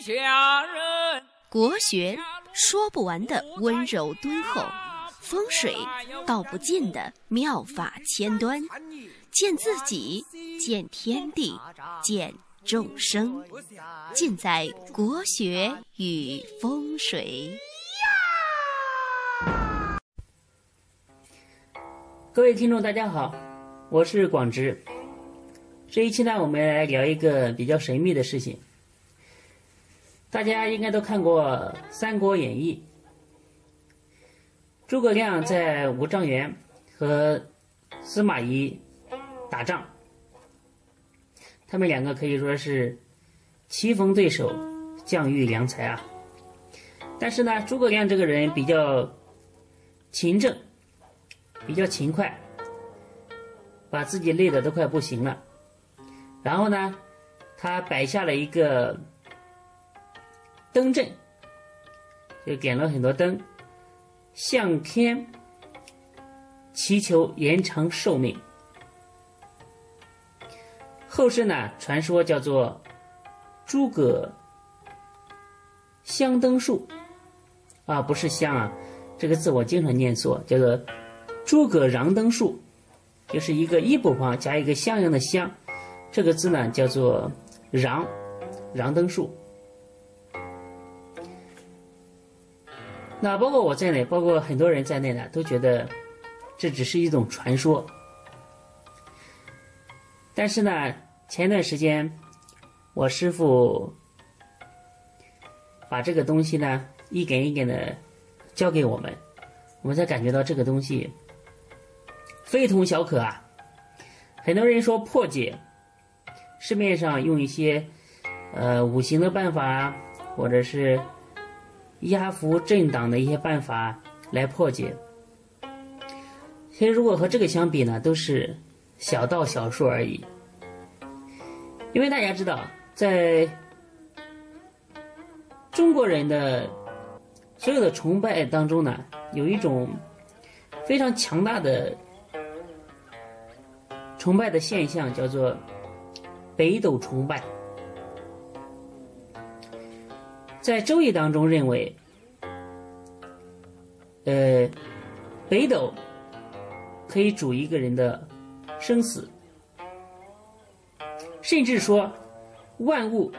下人。国学说不完的温柔敦厚，风水道不尽的妙法千端，见自己，见天地，见众生，尽在国学与风水。各位听众，大家好，我是广之。这一期呢，我们来聊一个比较神秘的事情。大家应该都看过《三国演义》，诸葛亮在五丈原和司马懿打仗，他们两个可以说是棋逢对手，将遇良才啊。但是呢，诸葛亮这个人比较勤政，比较勤快，把自己累得都快不行了。然后呢，他摆下了一个。灯阵。就点了很多灯，向天祈求延长寿命。后世呢传说叫做诸葛香灯树啊，不是香啊，这个字我经常念错，叫做诸葛燃灯树，就是一个一部旁加一个相应的香，这个字呢叫做燃燃灯树。那包括我在内，包括很多人在内呢，都觉得这只是一种传说。但是呢，前段时间我师傅把这个东西呢一点一点的教给我们，我们才感觉到这个东西非同小可啊。很多人说破解，市面上用一些呃五行的办法，或者是。压服震挡的一些办法来破解，其实如果和这个相比呢，都是小道小数而已。因为大家知道，在中国人的所有的崇拜当中呢，有一种非常强大的崇拜的现象，叫做北斗崇拜。在《周易》当中认为，呃，北斗可以主一个人的生死，甚至说万物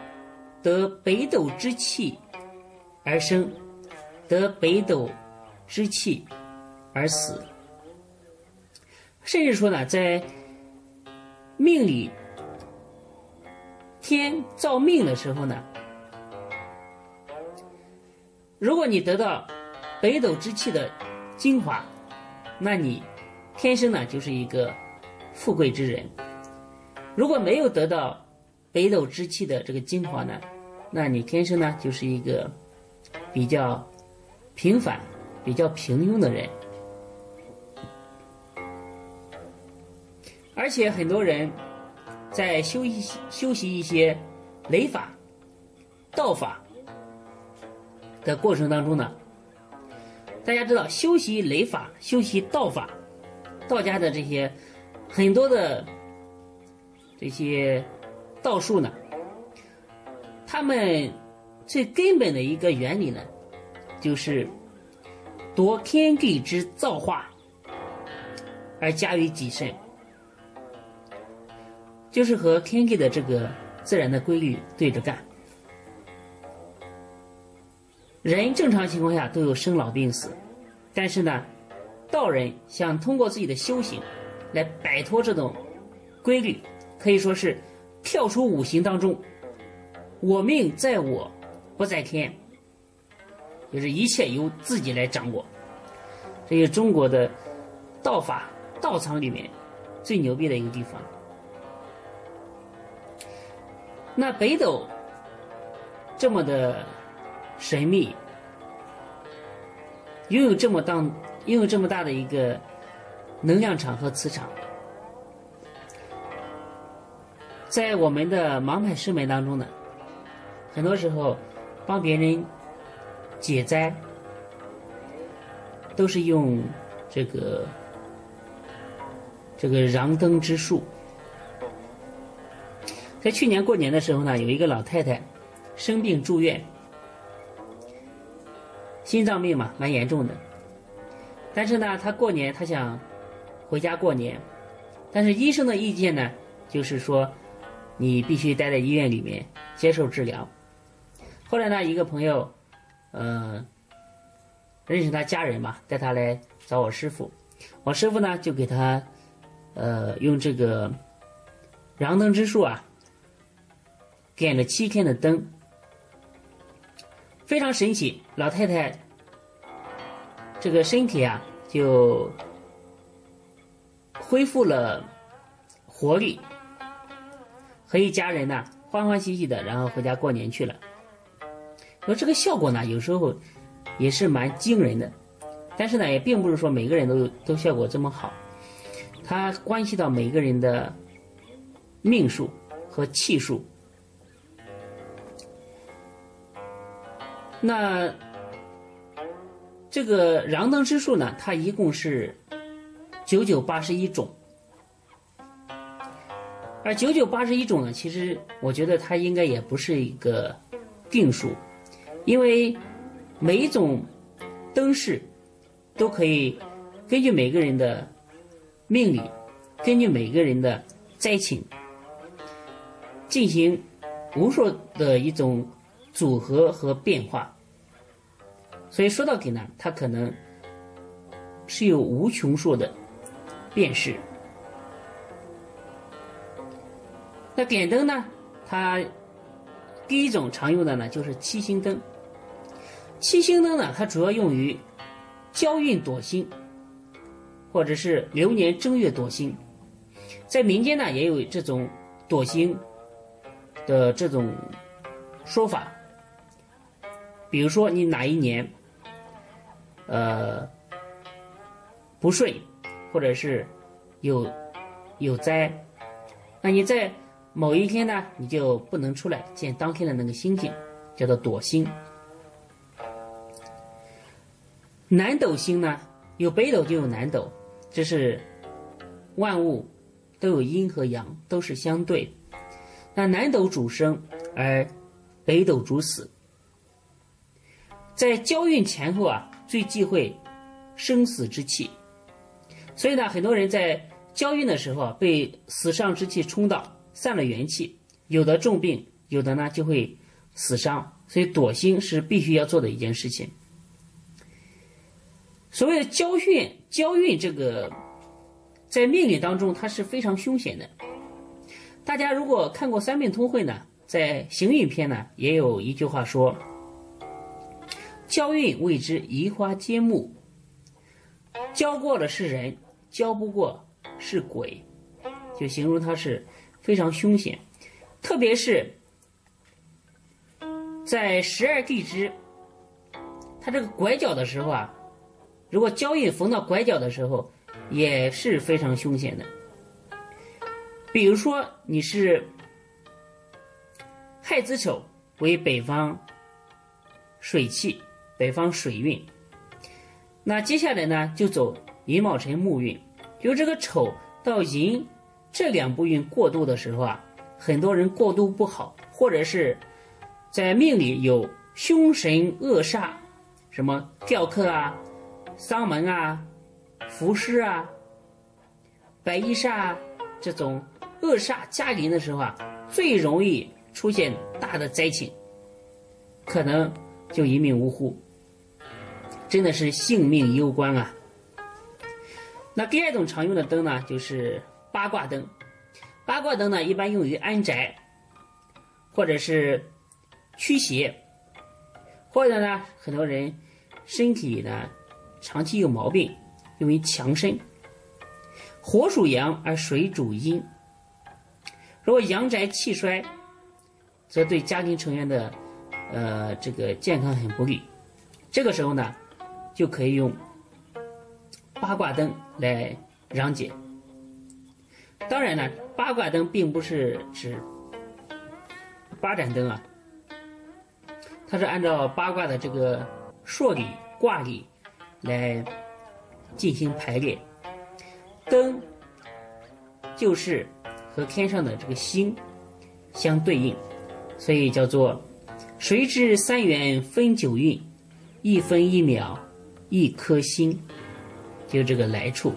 得北斗之气而生，得北斗之气而死，甚至说呢，在命里天造命的时候呢。如果你得到北斗之气的精华，那你天生呢就是一个富贵之人；如果没有得到北斗之气的这个精华呢，那你天生呢就是一个比较平凡、比较平庸的人。而且很多人在修习修习一些雷法、道法。的过程当中呢，大家知道修习雷法、修习道法，道家的这些很多的这些道术呢，他们最根本的一个原理呢，就是夺天地之造化而加于己身，就是和天地的这个自然的规律对着干。人正常情况下都有生老病死，但是呢，道人想通过自己的修行，来摆脱这种规律，可以说是跳出五行当中，我命在我，不在天，就是一切由自己来掌握。这是中国的道法道场里面最牛逼的一个地方。那北斗这么的。神秘，拥有这么大、拥有这么大的一个能量场和磁场，在我们的盲派师门当中呢，很多时候帮别人解灾，都是用这个这个燃灯之术。在去年过年的时候呢，有一个老太太生病住院，心脏病嘛，蛮严重的。但是呢，他过年他想回家过年，但是医生的意见呢，就是说你必须待在医院里面接受治疗。后来呢，一个朋友，呃，认识他家人嘛，带他来找我师傅，我师傅呢就给他，呃，用这个燃灯之术啊，点了七天的灯，非常神奇，老太太这个身体啊就恢复了活力，和一家人呢欢欢喜喜的，然后回家过年去了。说这个效果呢，有时候也是蛮惊人的，但是呢，也并不是说每个人都都效果这么好，它关系到每个人的命数和气数。那这个燃灯之术呢，它一共是九九八十一种，而九九八十一种呢，其实我觉得它应该也不是一个定数。因为每一种灯饰都可以根据每个人的命理，根据每个人的灾情进行无数的一种组合和变化。所以说到底呢，它可能是有无穷数的变式。那点灯呢，它第一种常用的呢就是七星灯。七星灯呢，它主要用于交运躲星，或者是流年正月躲星。在民间呢，也有这种躲星的这种说法。比如说，你哪一年，呃，不顺，或者是有有灾，那你在某一天呢，你就不能出来见当天的那个星星，叫做躲星。南斗星呢，有北斗就有南斗，这是万物都有阴和阳，都是相对。那南斗主生，而北斗主死。在交运前后啊，最忌讳生死之气。所以呢，很多人在交运的时候被死伤之气冲到，散了元气，有的重病，有的呢就会死伤。所以躲星是必须要做的一件事情。所谓的交运，交运这个在命理当中它是非常凶险的。大家如果看过《三命通会》呢，在行运篇呢也有一句话说：“交运谓之移花接木，交过了是人，交不过是鬼。”就形容它是非常凶险，特别是在十二地支，它这个拐角的时候啊。如果交运逢到拐角的时候，也是非常凶险的。比如说你是亥子丑为北方水气，北方水运，那接下来呢就走寅卯辰木运，由这个丑到寅这两步运过渡的时候啊，很多人过渡不好，或者是在命里有凶神恶煞，什么吊客啊。丧门啊，伏尸啊，白衣煞啊，这种恶煞加临的时候啊，最容易出现大的灾情，可能就一命呜呼，真的是性命攸关啊。那第二种常用的灯呢，就是八卦灯。八卦灯呢，一般用于安宅，或者是驱邪，或者呢，很多人身体呢。长期有毛病，用于强身。火属阳而水主阴。如果阳宅气衰，则对家庭成员的呃这个健康很不利。这个时候呢，就可以用八卦灯来攘解。当然呢，八卦灯并不是指八盏灯啊，它是按照八卦的这个数理卦理。来进行排列，灯就是和天上的这个星相对应，所以叫做谁知三元分九运，一分一秒一颗星，就这个来处。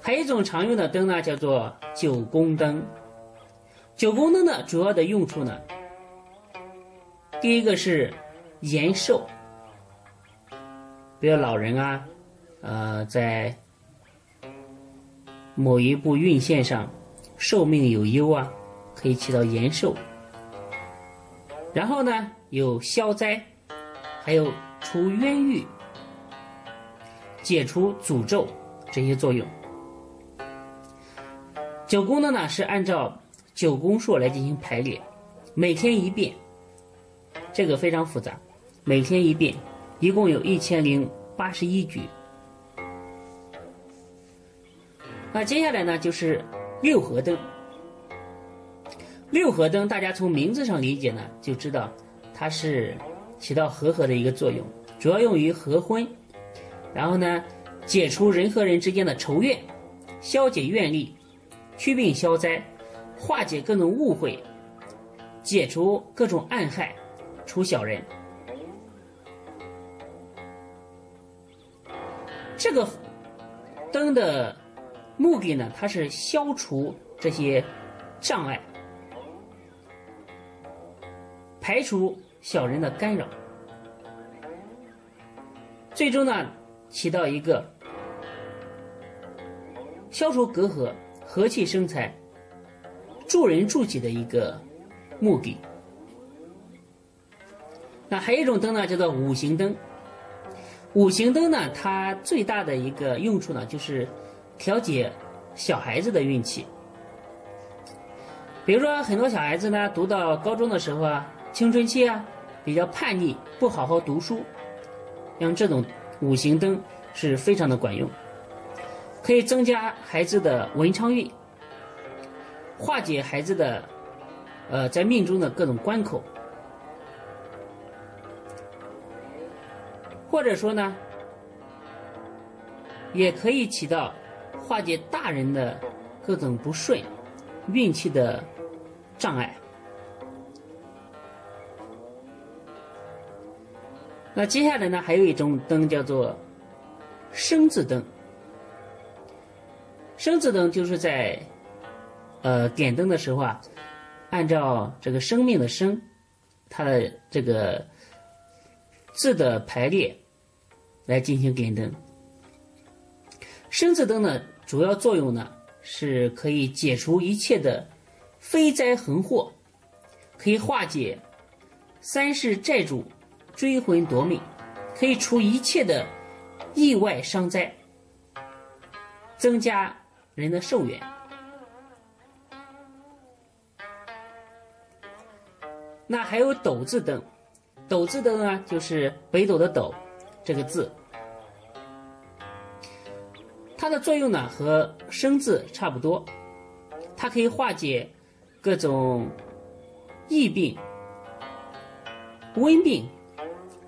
还有一种常用的灯呢，叫做九宫灯。九宫灯的主要的用处呢，第一个是延寿，比如老人啊，呃，在某一部运线上寿命有忧啊，可以起到延寿。然后呢，有消灾，还有除冤狱、解除诅咒这些作用。九宫的呢是按照九宫数来进行排列，每天一遍，这个非常复杂，每天一遍，一共有一千零八十一局。那接下来呢就是六合灯。六合灯大家从名字上理解呢，就知道它是起到和合的一个作用，主要用于合婚，然后呢解除人和人之间的仇怨，消解怨力。祛病消灾，化解各种误会，解除各种暗害，除小人。这个灯的目的呢，它是消除这些障碍，排除小人的干扰，最终呢，起到一个消除隔阂。和气生财、助人助己的一个目的。那还有一种灯呢，叫做五行灯。五行灯呢，它最大的一个用处呢，就是调节小孩子的运气。比如说，很多小孩子呢，读到高中的时候啊，青春期啊，比较叛逆，不好好读书，像这种五行灯是非常的管用。可以增加孩子的文昌运，化解孩子的，呃，在命中的各种关口，或者说呢，也可以起到化解大人的各种不顺、运气的障碍。那接下来呢，还有一种灯叫做生字灯。生字灯就是在，呃，点灯的时候啊，按照这个生命的生，它的这个字的排列来进行点灯。生字灯呢，主要作用呢是可以解除一切的飞灾横祸，可以化解三世债主追魂夺命，可以除一切的意外伤灾，增加。人的寿元，那还有斗字灯，斗字灯呢，就是北斗的斗这个字，它的作用呢和生字差不多，它可以化解各种疫病、瘟病、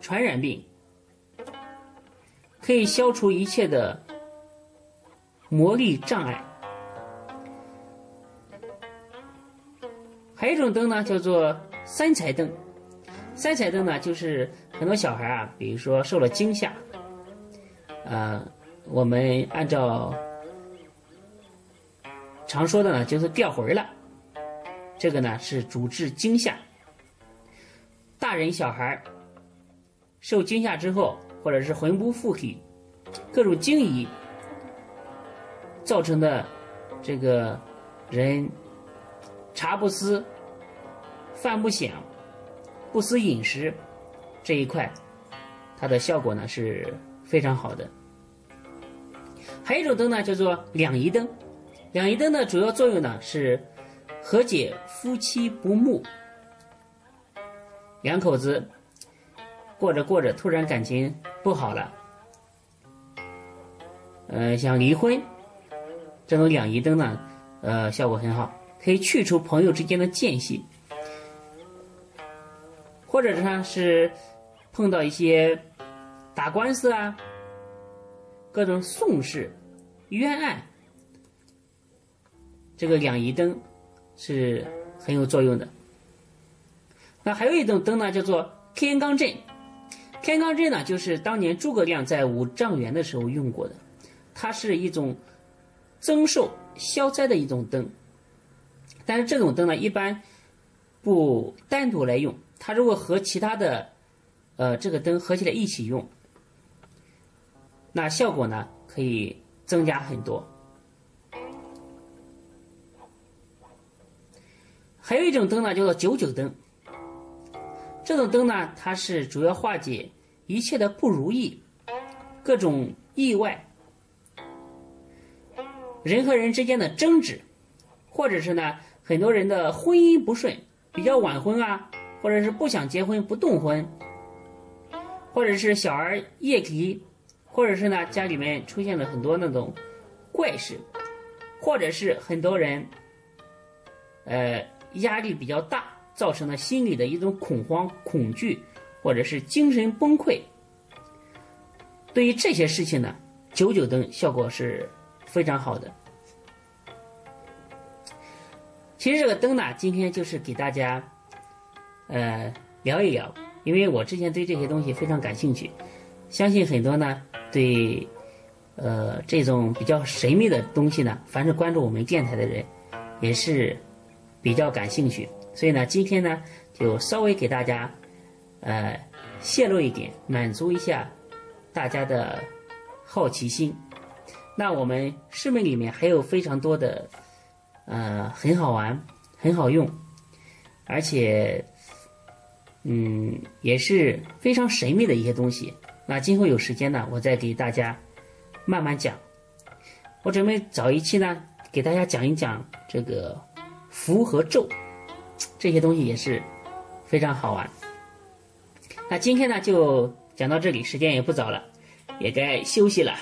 传染病，可以消除一切的。魔力障碍，还有一种灯呢，叫做三彩灯。三彩灯呢，就是很多小孩啊，比如说受了惊吓，呃，我们按照常说的呢，就是掉魂了。这个呢是主治惊吓，大人小孩受惊吓之后，或者是魂不附体，各种惊疑。造成的这个人茶不思、饭不想、不思饮食这一块，它的效果呢是非常好的。还有一种灯呢，叫做两仪灯。两仪灯的主要作用呢是和解夫妻不睦，两口子过着过着突然感情不好了，呃，想离婚。这种两仪灯呢，呃，效果很好，可以去除朋友之间的间隙，或者呢是碰到一些打官司啊、各种讼事、冤案，这个两仪灯是很有作用的。那还有一种灯呢，叫做天罡阵。天罡阵呢，就是当年诸葛亮在五丈原的时候用过的，它是一种增寿消灾的一种灯。但是这种灯呢，一般不单独来用，它如果和其他的呃这个灯合起来一起用，那效果呢可以增加很多。还有一种灯呢，叫做九九灯。这种灯呢，它是主要化解一切的不如意、各种意外、人和人之间的争执，或者是呢，很多人的婚姻不顺，比较晚婚啊，或者是不想结婚不动婚，或者是小儿夜啼，或者是呢，家里面出现了很多那种怪事，或者是很多人，呃。压力比较大，造成了心理的一种恐慌、恐惧，或者是精神崩溃。对于这些事情呢，九九灯效果是非常好的。其实这个灯呢，今天就是给大家，呃，聊一聊，因为我之前对这些东西非常感兴趣，相信很多呢对，呃，这种比较神秘的东西呢，凡是关注我们电台的人，也是。比较感兴趣，所以呢，今天呢就稍微给大家，呃，泄露一点，满足一下大家的好奇心。那我们市面里面还有非常多的，呃，很好玩、很好用，而且，嗯，也是非常神秘的一些东西。那今后有时间呢，我再给大家慢慢讲。我准备找一期呢，给大家讲一讲这个。符和咒这些东西也是非常好玩。那今天呢就讲到这里，时间也不早了，也该休息了。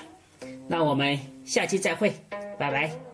那我们下期再会，拜拜。